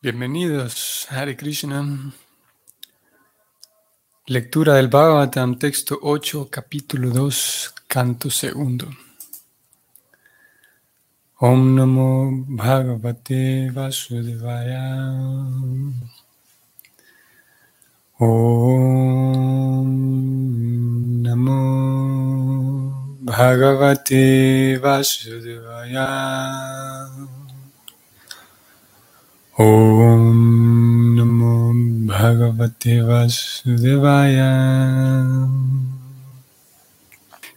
Bienvenidos, Hare Krishna. Lectura del Bhagavatam, texto 8, capítulo 2, canto segundo. Om Namo Bhagavate Vasudevaya. Om Namo Bhagavate Vasudevaya. ॐ नमो भगवते वासुदेवाय।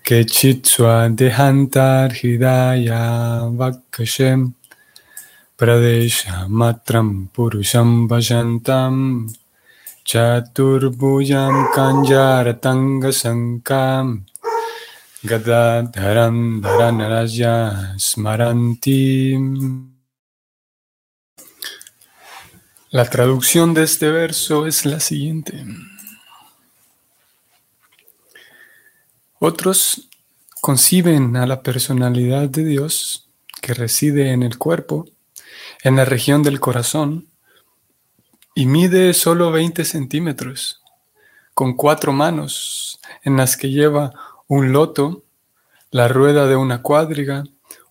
केचित् स्वादेहान्तार्हृदाया वक्षे प्रदेशमात्रं पुरुषं भजन्तं चतुर्भुजां काञ्जारतङ्गशङ्कां गदाधरं धरनरजा स्मरन्तीम्। La traducción de este verso es la siguiente. Otros conciben a la personalidad de Dios que reside en el cuerpo, en la región del corazón, y mide solo 20 centímetros, con cuatro manos en las que lleva un loto, la rueda de una cuadriga,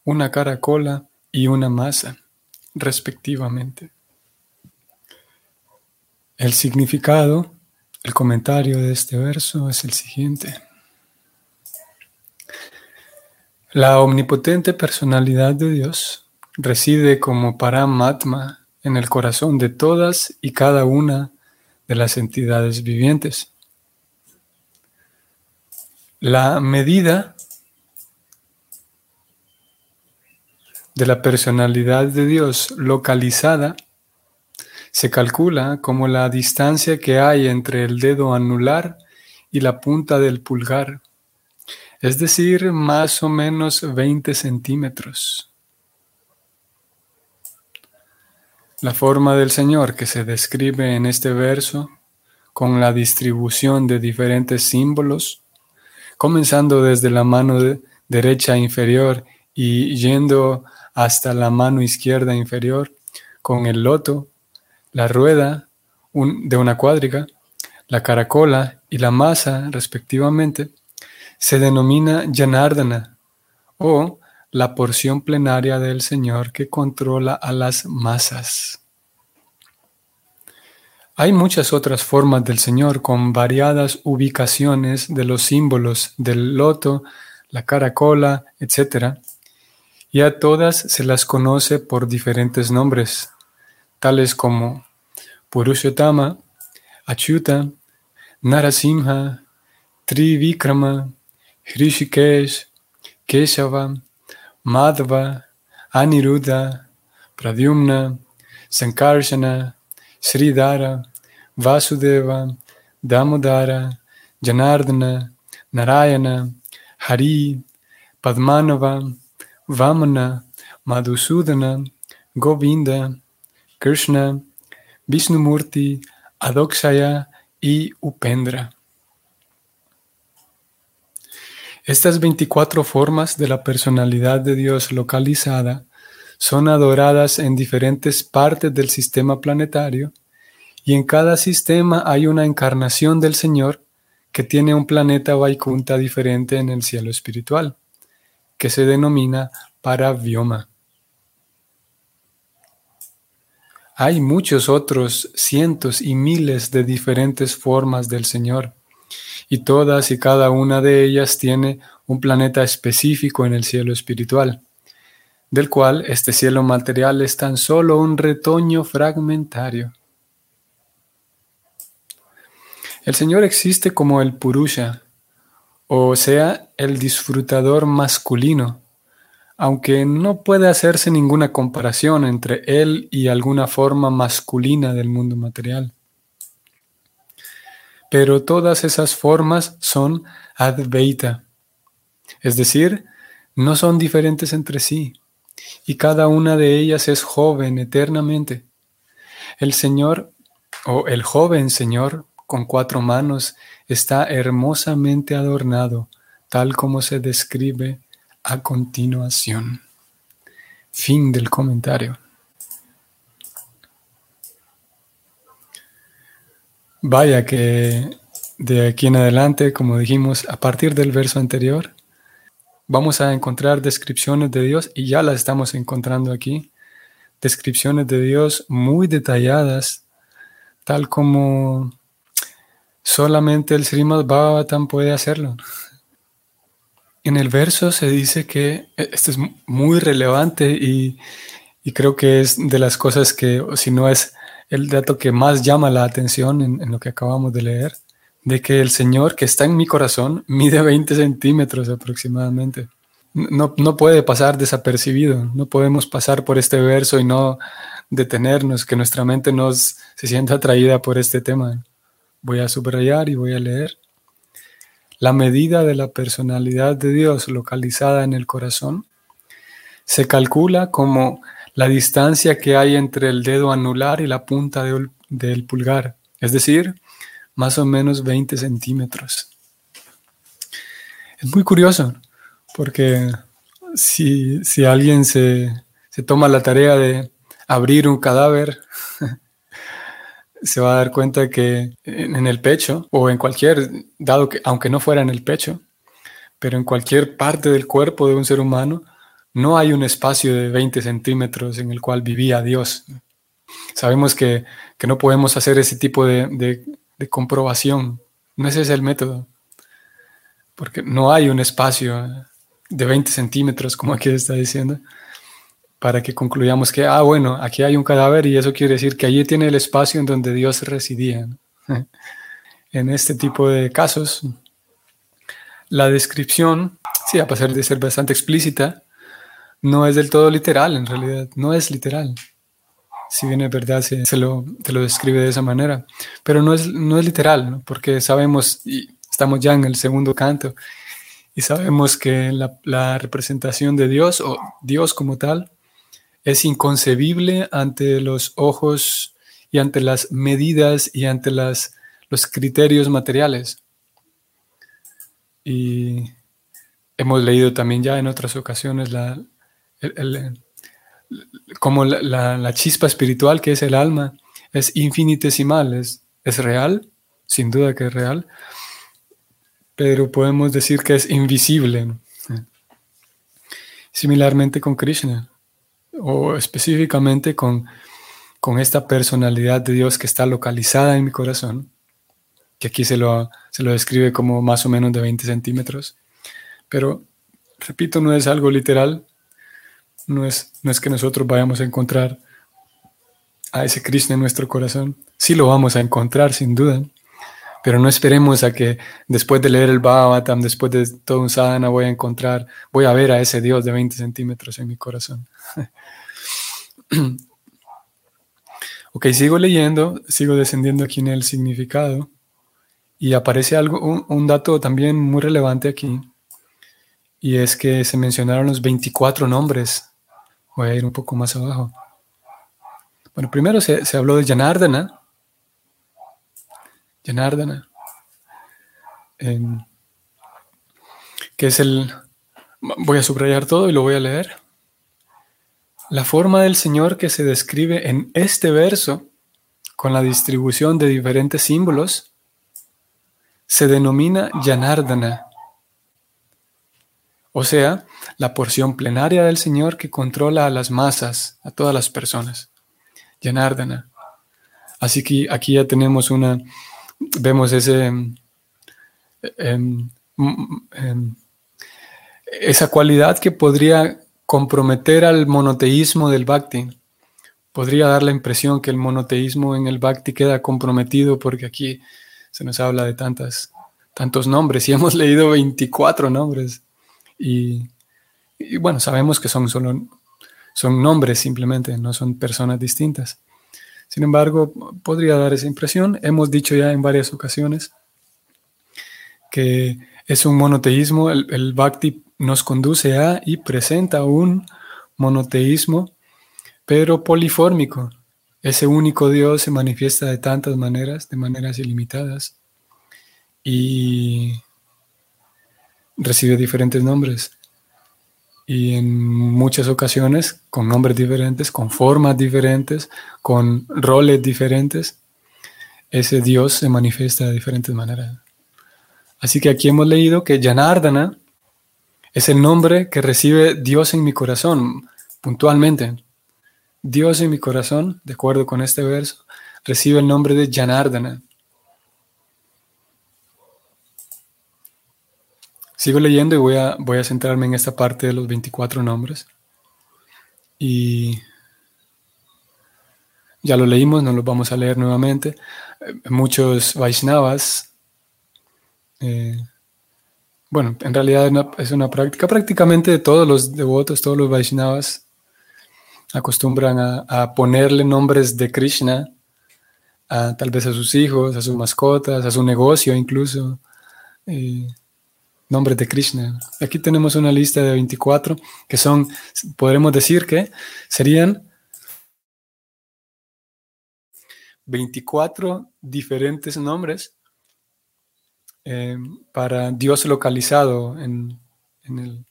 una caracola y una masa, respectivamente. El significado, el comentario de este verso es el siguiente. La omnipotente personalidad de Dios reside como Paramatma en el corazón de todas y cada una de las entidades vivientes. La medida de la personalidad de Dios localizada se calcula como la distancia que hay entre el dedo anular y la punta del pulgar, es decir, más o menos 20 centímetros. La forma del Señor que se describe en este verso, con la distribución de diferentes símbolos, comenzando desde la mano derecha inferior y yendo hasta la mano izquierda inferior, con el loto, la rueda de una cuadriga, la caracola y la masa, respectivamente, se denomina Janardana o la porción plenaria del Señor que controla a las masas. Hay muchas otras formas del Señor con variadas ubicaciones de los símbolos del loto, la caracola, etc. Y a todas se las conoce por diferentes nombres, tales como Purushottama, Achyuta, Narasimha, Trivikrama, Hrishikesh, Keshava, Madhava, Aniruddha, Pradyumna, Sankarshana, Sridhara, Vasudeva, Damodara, Janardana, Narayana, Hari, Padmanava, Vamana, Madhusudana, Govinda, Krishna, Vishnumurti, Adokshaya y Upendra. Estas 24 formas de la personalidad de Dios localizada son adoradas en diferentes partes del sistema planetario y en cada sistema hay una encarnación del Señor que tiene un planeta Vaikunta diferente en el cielo espiritual, que se denomina Paravyoma. Hay muchos otros cientos y miles de diferentes formas del Señor, y todas y cada una de ellas tiene un planeta específico en el cielo espiritual, del cual este cielo material es tan solo un retoño fragmentario. El Señor existe como el Purusha, o sea, el disfrutador masculino, aunque no puede hacerse ninguna comparación entre él y alguna forma masculina del mundo material. Pero todas esas formas son Advaita, es decir, no son diferentes entre sí, y cada una de ellas es joven eternamente. El Señor, o el joven Señor, con cuatro manos, está hermosamente adornado, tal como se describe a continuación. Fin del comentario. Vaya que de aquí en adelante, como dijimos, a partir del verso anterior, vamos a encontrar descripciones de Dios y ya las estamos encontrando aquí. Descripciones de Dios muy detalladas, tal como solamente el Srimad Bhagavatam puede hacerlo. En el verso se dice que e, esto es muy relevante y, creo que es de las cosas que, si no es el dato que más llama la atención en, lo que acabamos de leer, de que el Señor que está en mi corazón mide 20 centímetros aproximadamente. No, no puede pasar desapercibido, no podemos pasar por este verso y no detenernos, que nuestra mente nos se sienta atraída por este tema. Voy a subrayar y voy a leer. La medida de la personalidad de Dios localizada en el corazón se calcula como la distancia que hay entre el dedo anular y la punta del pulgar, es decir, más o menos 20 centímetros. Es muy curioso, porque si, alguien se, se toma la tarea de abrir un cadáver, se va a dar cuenta que en, el pecho o en cualquier, dado que aunque no fuera en el pecho, pero en cualquier parte del cuerpo de un ser humano, no hay un espacio de 20 centímetros en el cual vivía Dios. Sabemos que, no podemos hacer ese tipo de, de, comprobación. No ese es el método. Porque no hay un espacio de 20 centímetros, como aquí está diciendo para que concluyamos que, ah, bueno, aquí hay un cadáver y eso quiere decir que allí tiene el espacio en donde Dios residía. en este tipo de casos, la descripción, sí, a pesar de ser bastante explícita, no es del todo literal, en realidad, no es literal. Si bien es verdad, se, lo, lo describe de esa manera, pero no es, no es literal, porque sabemos, y estamos ya en el segundo canto, y sabemos que la representación de Dios, o Dios como tal, es inconcebible ante los ojos y ante las medidas y ante los criterios materiales. Y hemos leído también ya en otras ocasiones la, como la, chispa espiritual que es el alma es infinitesimal, es, es real, sin duda que es real, pero podemos decir que es invisible. Similarmente con Krishna o específicamente con, con esta personalidad de Dios que está localizada en mi corazón, que aquí se lo, se lo describe como más o menos de 20 centímetros, pero repito, no es algo literal, no es, no es que nosotros vayamos a encontrar a ese Krishna en nuestro corazón, sí lo vamos a encontrar sin duda, pero no esperemos a que después de leer el Bhagavatam, después de todo un sadhana, voy a encontrar, voy a ver a ese Dios de 20 centímetros en mi corazón. ok, sigo leyendo, sigo descendiendo aquí en el significado y aparece algo, un, dato también muy relevante aquí y es que se mencionaron los 24 nombres. Voy a ir un poco más abajo. Bueno, primero se, se habló de Janardana, Janardana, que es el... Voy a subrayar todo y lo voy a leer. La forma del Señor que se describe en este verso, con la distribución de diferentes símbolos, se denomina Janardana, o sea, la porción plenaria del Señor que controla a las masas, a todas las personas. Janardana. Así que aquí ya tenemos una, vemos ese, em, em, em, esa cualidad que podría comprometer al monoteísmo del bhakti. Podría dar la impresión que el monoteísmo en el bhakti queda comprometido porque aquí se nos habla de tantas, tantos nombres y hemos leído 24 nombres. Y, bueno, sabemos que son solo son nombres simplemente, no son personas distintas. Sin embargo, podría dar esa impresión. Hemos dicho ya en varias ocasiones que es un monoteísmo. El, Bhakti nos conduce a y presenta un monoteísmo, pero polifórmico. Ese único Dios se manifiesta de tantas maneras, de maneras ilimitadas, y recibe diferentes nombres y en muchas ocasiones con nombres diferentes, con formas diferentes, con roles diferentes. ese Dios se manifiesta de diferentes maneras. Así que aquí hemos leído que Janardana es el nombre que recibe Dios en mi corazón, puntualmente. Dios en mi corazón, de acuerdo con este verso, recibe el nombre de Janardana. Sigo leyendo y voy a, voy a centrarme en esta parte de los 24 nombres. Y ya lo leímos, no lo vamos a leer nuevamente. Eh, muchos Vaishnavas, eh, bueno, en realidad es una, práctica, prácticamente todos los devotos, todos los Vaishnavas acostumbran a, ponerle nombres de Krishna, a, tal vez a sus hijos, a sus mascotas, a su negocio incluso. Eh, nombres de Krishna. Aquí tenemos una lista de 24 que son, podremos decir que serían 24 diferentes nombres eh, para Dios localizado en, el,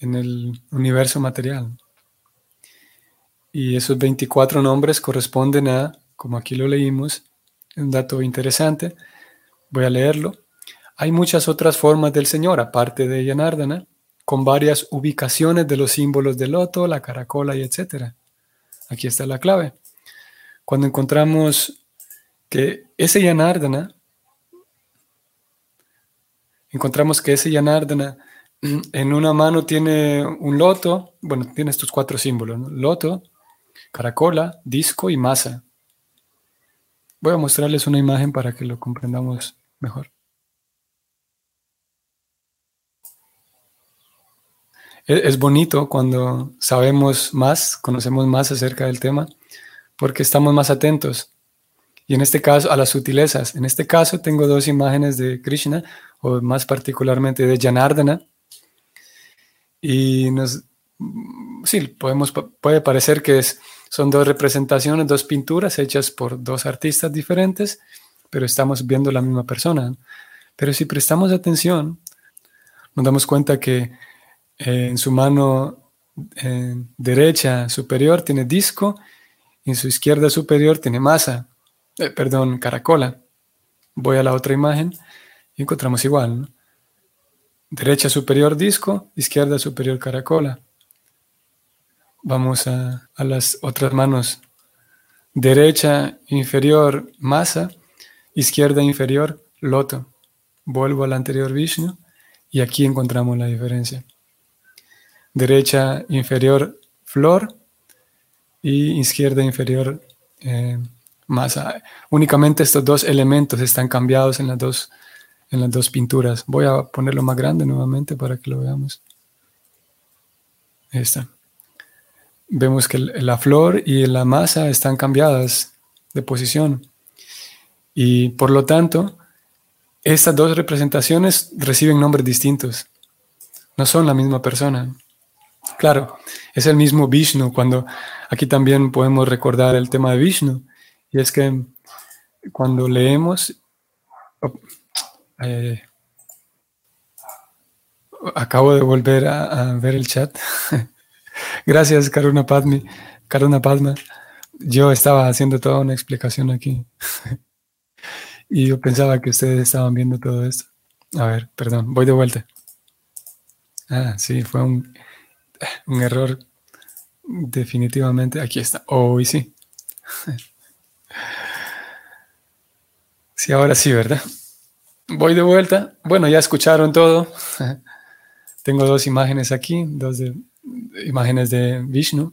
en el universo material. Y esos 24 nombres corresponden a, como aquí lo leímos, un dato interesante, voy a leerlo. Hay muchas otras formas del Señor, aparte de Yanardana, con varias ubicaciones de los símbolos del loto, la caracola y etc. Aquí está la clave. Cuando encontramos que ese Yanardana, encontramos que ese Yanardana en una mano tiene un loto, bueno, tiene estos cuatro símbolos, loto, caracola, disco y masa. Voy a mostrarles una imagen para que lo comprendamos mejor. Es bonito cuando sabemos más, conocemos más acerca del tema porque estamos más atentos. Y en este caso, a las sutilezas. En este caso tengo dos imágenes de Krishna, o más particularmente de Janardana. Y nos, sí, podemos, puede parecer que es, son dos representaciones, dos pinturas hechas por dos artistas diferentes, pero estamos viendo la misma persona. Pero si prestamos atención, nos damos cuenta que eh, en su mano eh, derecha superior tiene disco en su izquierda superior tiene masa, eh, perdón, caracola. Voy a la otra imagen y encontramos igual. Derecha superior disco, izquierda superior caracola. Vamos a, las otras manos. Derecha inferior masa, izquierda inferior loto. Vuelvo al anterior Vishnu y aquí encontramos la diferencia. Derecha inferior flor, y izquierda inferior eh, masa. Únicamente estos dos elementos están cambiados en las dos, en las dos pinturas. Voy a ponerlo más grande nuevamente para que lo veamos. Ahí está. Vemos que la flor y la masa están cambiadas de posición. Y por lo tanto, estas dos representaciones reciben nombres distintos. No son la misma persona. Claro, es el mismo Vishnu. Cuando aquí también podemos recordar el tema de Vishnu, y es que cuando leemos, oh, eh, acabo de volver a, ver el chat. Gracias, Karuna Padmi, Karuna Padma. Yo estaba haciendo toda una explicación aquí. y yo pensaba que ustedes estaban viendo todo esto. A ver, perdón, voy de vuelta. Ah, sí, fue un un error definitivamente. Aquí está. Hoy sí. Sí, ahora sí, ¿verdad? Voy de vuelta. Bueno, ya escucharon todo. Tengo dos imágenes aquí, dos imágenes de Vishnu.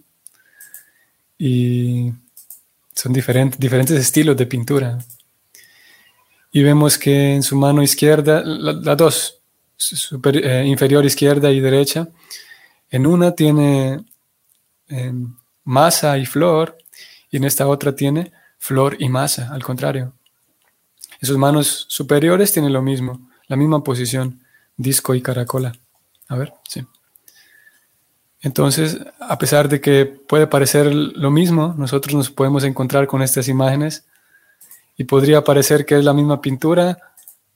Y son diferentes, diferentes estilos de pintura. Y vemos que en su mano izquierda, las dos, eh, inferior izquierda y derecha, en una tiene em, masa y flor y en esta otra tiene flor y masa, al contrario. Sus manos superiores tiene lo mismo, la misma posición, disco y caracola. A ver, sí. Entonces, a pesar de que puede parecer lo mismo, nosotros nos podemos encontrar con estas imágenes y podría parecer que es la misma pintura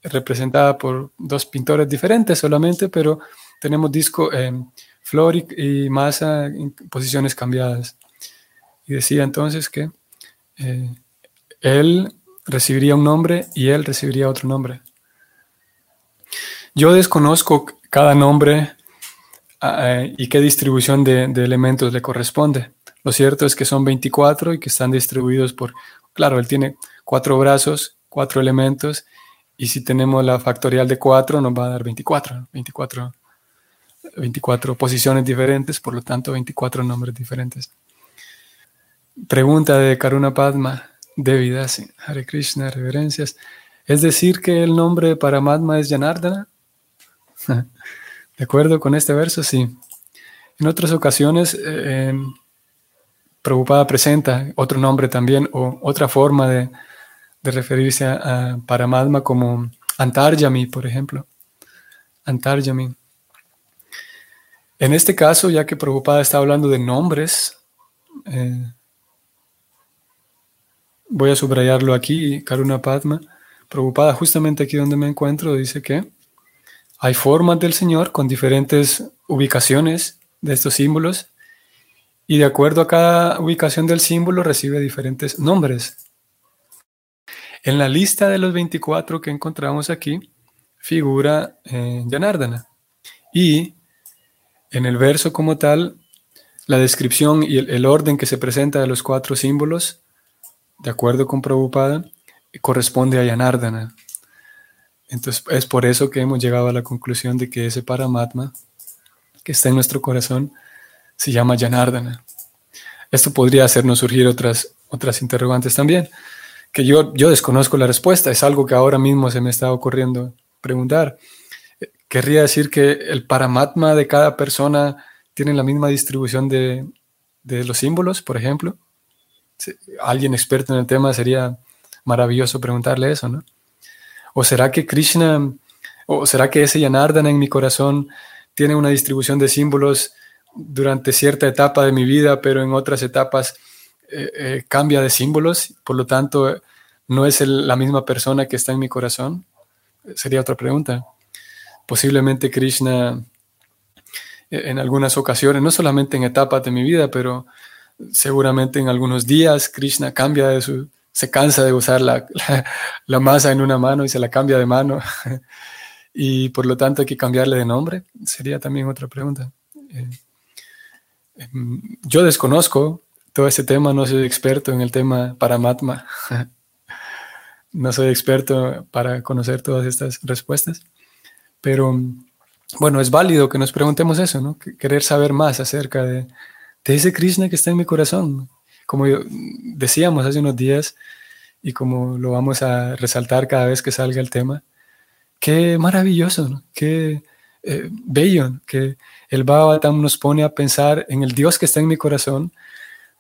representada por dos pintores diferentes solamente, pero tenemos disco, em, flor y, masa en posiciones cambiadas. Y decía entonces que eh, él recibiría un nombre y él recibiría otro nombre. Yo desconozco cada nombre ah, y qué distribución de, elementos le corresponde. Lo cierto es que son 24 y que están distribuidos por, claro, él tiene cuatro brazos, cuatro elementos, y si tenemos la factorial de 4 nos va a dar 24, 24, 24 posiciones diferentes, por lo tanto 24 nombres diferentes. Pregunta de Karuna Padma, Devidasi, Hare Krishna, reverencias. ¿Es decir que el nombre para Paramatma es Janardana? ¿De acuerdo con este verso? Sí. En otras ocasiones, eh, em, Prabhupada presenta otro nombre también o otra forma de, referirse a, Paramatma como Antarjami, por ejemplo. Antarjami. En este caso, ya que Prabhupada está hablando de nombres, eh, voy a subrayarlo aquí, Karuna Padma, Prabhupada justamente aquí donde me encuentro, dice que hay formas del Señor con diferentes ubicaciones de estos símbolos y de acuerdo a cada ubicación del símbolo recibe diferentes nombres. En la lista de los 24 que encontramos aquí figura eh, y en el verso como tal, la descripción y el, orden que se presenta de los cuatro símbolos, de acuerdo con Prabhupada, corresponde a Janardana. Entonces es por eso que hemos llegado a la conclusión de que ese Paramatma que está en nuestro corazón se llama Janardana. Esto podría hacernos surgir otras, otras interrogantes también, que yo, yo desconozco la respuesta, es algo que ahora mismo se me está ocurriendo preguntar. Querría decir que el Paramatma de cada persona tiene la misma distribución de, de los símbolos, por ejemplo. Alguien experto en el tema sería maravilloso preguntarle eso, ¿no? ¿O será que Krishna, o será que ese Yanardana en mi corazón tiene una distribución de símbolos durante cierta etapa de mi vida, pero en otras etapas eh, eh, cambia de símbolos? Por lo tanto, ¿no es la misma persona que está en mi corazón? Sería otra pregunta. Posiblemente Krishna eh, en algunas ocasiones, no solamente en etapas de mi vida, pero seguramente en algunos días Krishna cambia de su se cansa de usar la, la, masa en una mano y se la cambia de mano. y por lo tanto hay que cambiarle de nombre. Sería también otra pregunta. Eh, em, yo desconozco todo ese tema, no soy experto en el tema Paramatma. no soy experto para conocer todas estas respuestas. Pero bueno, es válido que nos preguntemos eso, ¿no? Querer saber más acerca de, de ese Krishna que está en mi corazón, como decíamos hace unos días y como lo vamos a resaltar cada vez que salga el tema, qué maravilloso, qué eh, bello que el Bhagavatam nos pone a pensar en el Dios que está en mi corazón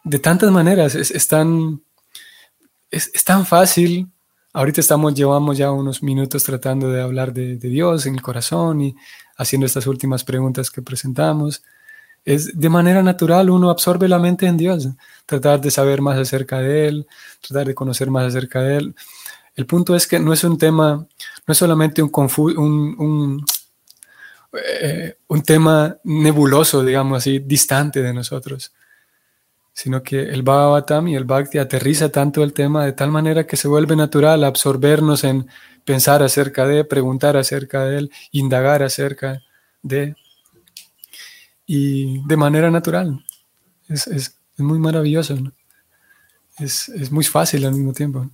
de tantas maneras. Es, tan, es, tan fácil. Ahorita estamos, llevamos ya unos minutos tratando de hablar de, de Dios en el corazón y haciendo estas últimas preguntas que presentamos es de manera natural uno absorbe la mente en Dios, tratar de saber más acerca de Él, tratar de conocer más acerca de Él. El punto es que no es un tema, no es solamente un, un, un, eh, un tema nebuloso, digamos así, distante de nosotros, sino que el Bhagavatam y el Bhakti aterriza tanto el tema de tal manera que se vuelve natural absorbernos en pensar acerca de, preguntar acerca de Él, indagar acerca de y de manera natural. Es, muy maravilloso. Es, muy fácil al mismo tiempo.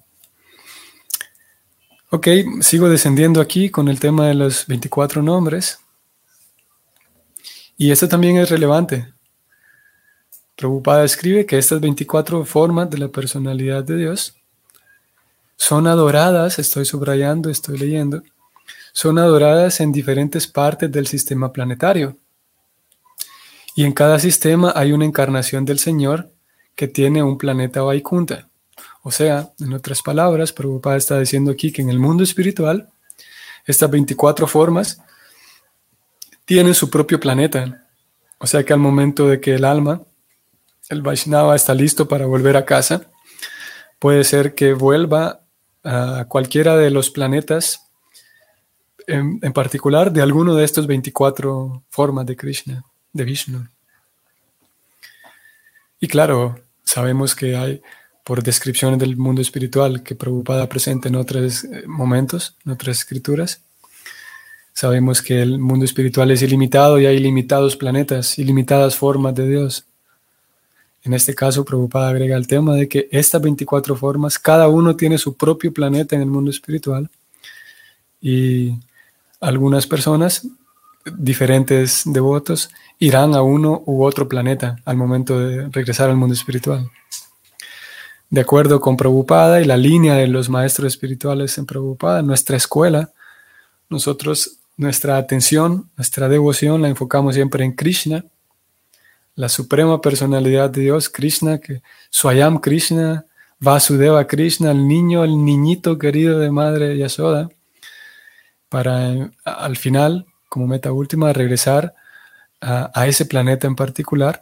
Ok, sigo descendiendo aquí con el tema de los 24 nombres. Y esto también es relevante. Prabhupada escribe que estas 24 formas de la personalidad de Dios son adoradas, estoy subrayando, estoy leyendo, son adoradas en diferentes partes del sistema planetario. Y en cada sistema hay una encarnación del Señor que tiene un planeta Vaikunta. O sea, en otras palabras, Prabhupada está diciendo aquí que en el mundo espiritual, estas 24 formas tienen su propio planeta. O sea que al momento de que el alma, el Vaishnava, está listo para volver a casa, puede ser que vuelva a cualquiera de los planetas, en, en particular de alguno de estos 24 formas de Krishna de Vishnu. Y claro, sabemos que hay por descripciones del mundo espiritual que Prabhupada presenta en otros eh, momentos, en otras escrituras. Sabemos que el mundo espiritual es ilimitado y hay ilimitados planetas, ilimitadas formas de Dios. En este caso, Prabhupada agrega el tema de que estas 24 formas, cada uno tiene su propio planeta en el mundo espiritual y algunas personas, diferentes devotos, irán a uno u otro planeta al momento de regresar al mundo espiritual. De acuerdo con Prabhupada y la línea de los maestros espirituales en Prabhupada, nuestra escuela, nosotros, nuestra atención, nuestra devoción la enfocamos siempre en Krishna, la suprema personalidad de Dios, Krishna, que Swayam Krishna, Vasudeva Krishna, el niño, el niñito querido de Madre Yasoda, para al final, como meta última, regresar a, ese planeta en particular,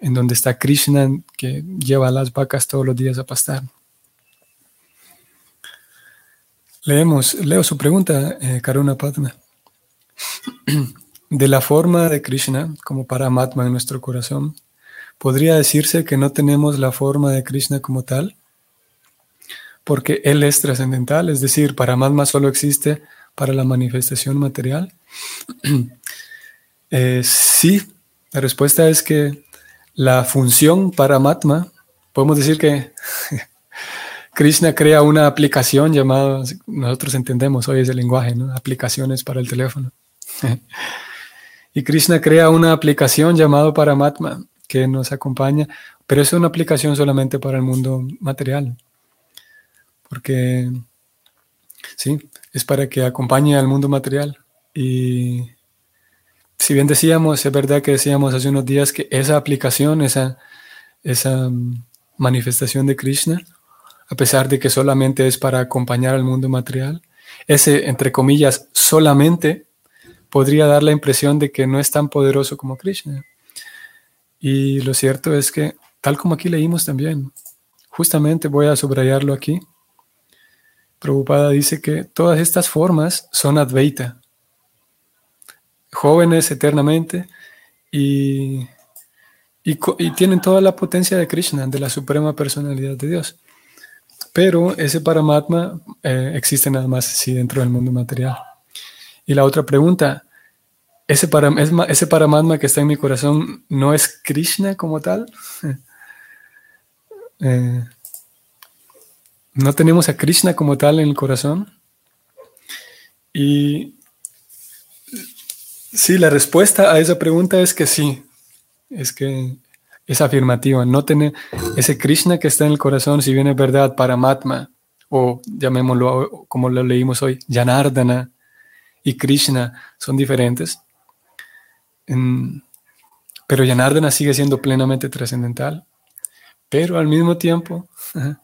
en donde está Krishna, que lleva a las vacas todos los días a pastar. Leemos, leo su pregunta, eh, Karuna Padma. De la forma de Krishna como Paramatma en nuestro corazón, ¿podría decirse que no tenemos la forma de Krishna como tal? Porque Él es trascendental, es decir, Paramatma solo existe para la manifestación material. eh, sí, la respuesta es que la función Paramatma, podemos decir que Krishna crea una aplicación llamada, nosotros entendemos hoy ese lenguaje, ¿no? aplicaciones para el teléfono. Y Krishna crea una aplicación llamada Paramatma que nos acompaña, pero es una aplicación solamente para el mundo material. Porque, sí, es para que acompañe al mundo material. Y si bien decíamos, es verdad que decíamos hace unos días que esa aplicación, esa, esa mm, manifestación de Krishna, a pesar de que solamente es para acompañar al mundo material, ese, entre comillas, solamente podría dar la impresión de que no es tan poderoso como Krishna. Y lo cierto es que, tal como aquí leímos también, justamente voy a subrayarlo aquí, Prabhupada dice que todas estas formas son Advaita, jóvenes eternamente y, y, tienen toda la potencia de Krishna, de la suprema personalidad de Dios. Pero ese Paramatma eh, existe nada más si dentro del mundo material. Y la otra pregunta, ¿ese, para, ¿ese Paramatma que está en mi corazón no es Krishna como tal? Eh, ¿No tenemos a Krishna como tal en el corazón? Y sí, la respuesta a esa pregunta es que sí, es que es afirmativa. No tener ese Krishna que está en el corazón, si bien es verdad, Paramatma, o llamémoslo como lo leímos hoy, Janardana, y Krishna son diferentes. pero Yanardana sigue siendo plenamente trascendental. Pero al mismo tiempo,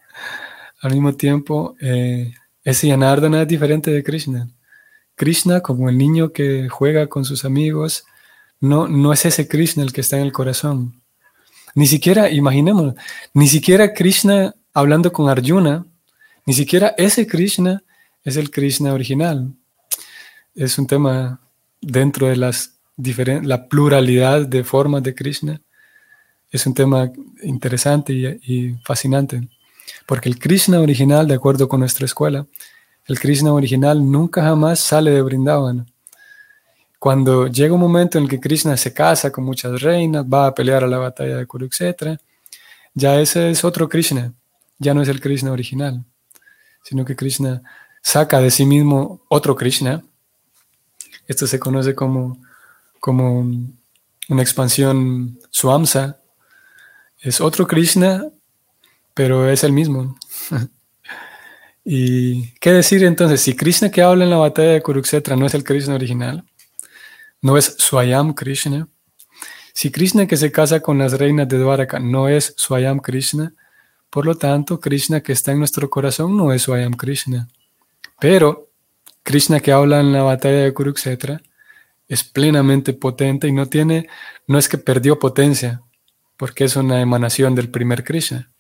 al mismo tiempo, eh, ese Yanardana es diferente de Krishna. Krishna, como el niño que juega con sus amigos, no, no es ese Krishna el que está en el corazón. Ni siquiera, imaginemos, ni siquiera Krishna hablando con Arjuna, ni siquiera ese Krishna es el Krishna original es un tema dentro de las la pluralidad de formas de Krishna. Es un tema interesante y, fascinante, porque el Krishna original, de acuerdo con nuestra escuela, el Krishna original nunca jamás sale de Brindavan. Cuando llega un momento en el que Krishna se casa con muchas reinas, va a pelear a la batalla de Kurukshetra, ya ese es otro Krishna, ya no es el Krishna original, sino que Krishna saca de sí mismo otro Krishna, esto se conoce como, como una expansión Swamsa. Es otro Krishna, pero es el mismo. ¿Y qué decir entonces? Si Krishna que habla en la batalla de Kurukshetra no es el Krishna original, no es Swayam Krishna, si Krishna que se casa con las reinas de Dwaraka no es Swayam Krishna, por lo tanto, Krishna que está en nuestro corazón no es Swayam Krishna. Pero Krishna que habla en la batalla de Kurukshetra es plenamente potente y no tiene, no es que perdió potencia, porque es una emanación del primer Krishna.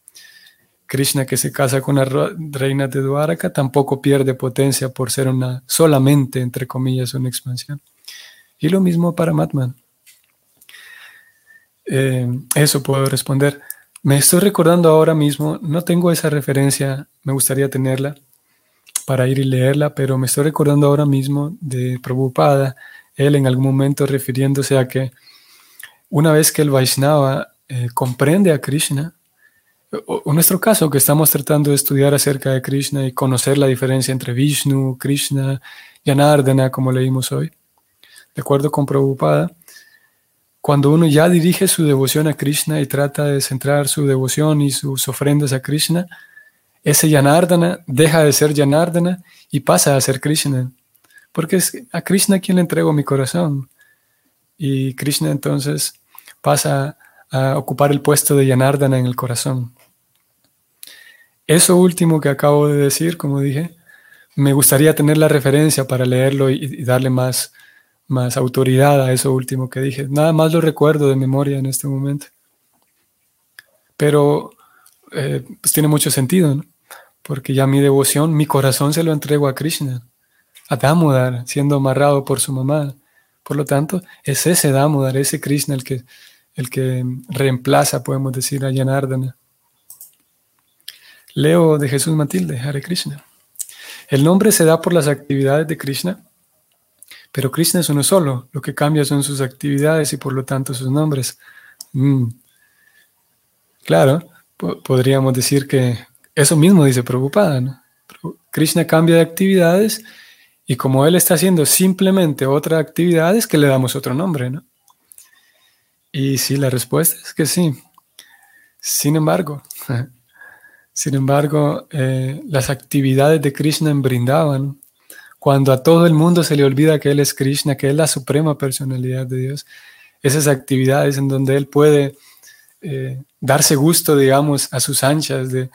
Krishna que se casa con la reina de Dwaraka tampoco pierde potencia por ser una solamente, entre comillas, una expansión. Y lo mismo para Matman. Eh, eso puedo responder. Me estoy recordando ahora mismo, no tengo esa referencia, me gustaría tenerla para ir y leerla, pero me estoy recordando ahora mismo de Prabhupada, él en algún momento refiriéndose a que una vez que el Vaishnava eh, comprende a Krishna, en nuestro caso que estamos tratando de estudiar acerca de Krishna y conocer la diferencia entre Vishnu, Krishna, Janardana, como leímos hoy, de acuerdo con Prabhupada, cuando uno ya dirige su devoción a Krishna y trata de centrar su devoción y sus ofrendas a Krishna, ese Yanardana deja de ser Yanardana y pasa a ser Krishna. Porque es a Krishna quien le entrego mi corazón. Y Krishna entonces pasa a ocupar el puesto de Yanardana en el corazón. Eso último que acabo de decir, como dije, me gustaría tener la referencia para leerlo y, darle más, más autoridad a eso último que dije. Nada más lo recuerdo de memoria en este momento. Pero eh, pues tiene mucho sentido, ¿no? porque ya mi devoción, mi corazón se lo entrego a Krishna, a Damodar, siendo amarrado por su mamá. Por lo tanto, es ese Damodar, ese Krishna el que, el que reemplaza, podemos decir, a Janardana. Leo de Jesús Matilde, Hare Krishna. El nombre se da por las actividades de Krishna pero Krishna es uno solo, lo que cambia son sus actividades y por lo tanto sus nombres. Mm. Claro, podríamos decir que eso mismo dice Prabhupada. Krishna cambia de actividades y como él está haciendo simplemente otra actividad es que le damos otro nombre. ¿no? Y sí, la respuesta es que sí. Sin embargo, sin embargo, eh, las actividades de Krishna en cuando a todo el mundo se le olvida que Él es Krishna, que es la suprema personalidad de Dios, esas actividades en donde Él puede eh, darse gusto, digamos, a sus anchas de,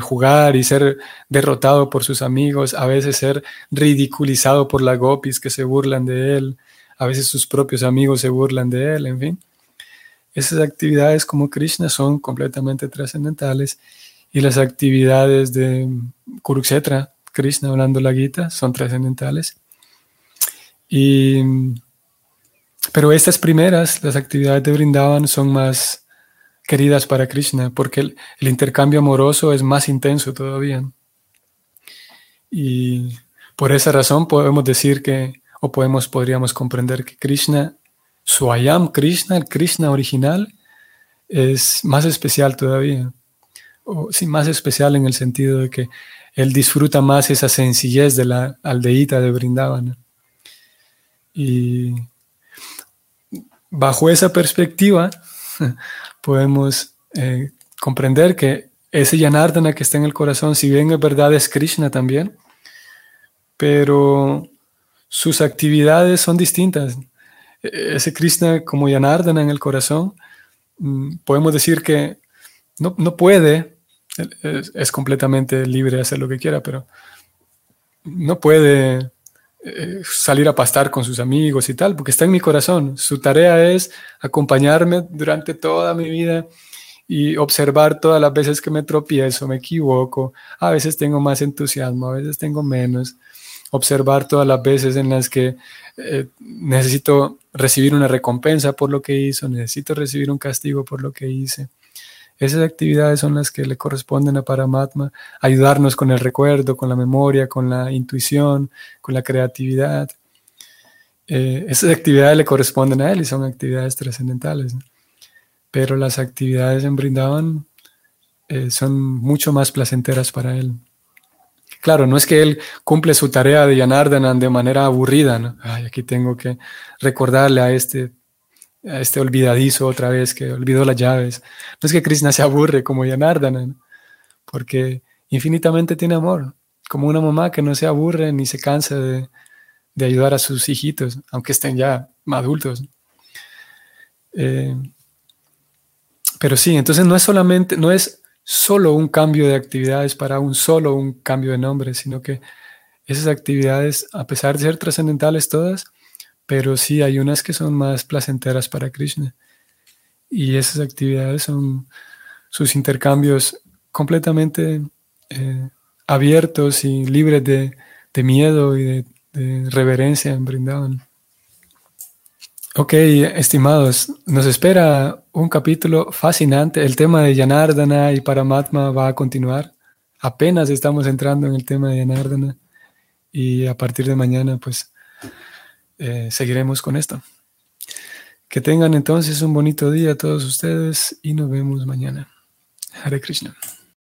jugar y ser derrotado por sus amigos, a veces ser ridiculizado por las gopis que se burlan de Él, a veces sus propios amigos se burlan de Él, en fin. Esas actividades como Krishna son completamente trascendentales y las actividades de Kurukshetra, Krishna hablando la Gita son trascendentales. Y, pero estas primeras, las actividades de Brindavan, son más queridas para Krishna porque el, intercambio amoroso es más intenso todavía. Y por esa razón podemos decir que, o podemos, podríamos comprender que Krishna, su Ayam Krishna, el Krishna original, es más especial todavía. O sí, más especial en el sentido de que él disfruta más esa sencillez de la aldeíta de Brindavan. Y bajo esa perspectiva podemos eh, comprender que ese Yanardana que está en el corazón, si bien es verdad, es Krishna también, pero sus actividades son distintas. E-, ese Krishna como Yanardana en el corazón, mm, podemos decir que no, no puede es, completamente libre de hacer lo que quiera, pero no puede eh, salir a pastar con sus amigos y tal, porque está en mi corazón. Su tarea es acompañarme durante toda mi vida y observar todas las veces que me tropiezo, me equivoco, a veces tengo más entusiasmo, a veces tengo menos, observar todas las veces en las que eh, necesito recibir una recompensa por lo que hizo, necesito recibir un castigo por lo que hice. Esas actividades son las que le corresponden a Paramatma, ayudarnos con el recuerdo, con la memoria, con la intuición, con la creatividad. Eh, esas actividades le corresponden a él y son actividades trascendentales. Pero las actividades en Brindavan eh, son mucho más placenteras para él. Claro, no es que él cumple su tarea de Yanardanan de manera aburrida. Ay, aquí tengo que recordarle a este este olvidadizo otra vez que olvidó las llaves. No es que Krishna se aburre como Yanardana, porque infinitamente tiene amor, como una mamá que no se aburre ni se cansa de, ayudar a sus hijitos, aunque estén ya adultos. Eh, pero sí, entonces no es solamente, no es solo un cambio de actividades para un solo un cambio de nombre, sino que esas actividades, a pesar de ser trascendentales todas, pero sí hay unas que son más placenteras para Krishna. Y esas actividades son sus intercambios completamente eh, abiertos y libres de, miedo y de, reverencia en Brindavan. Ok, estimados, nos espera un capítulo fascinante. El tema de Yanardana y Paramatma va a continuar. Apenas estamos entrando en el tema de Yanardana y a partir de mañana pues eh, seguiremos con esto. Que tengan entonces un bonito día todos ustedes y nos vemos mañana. Hare Krishna.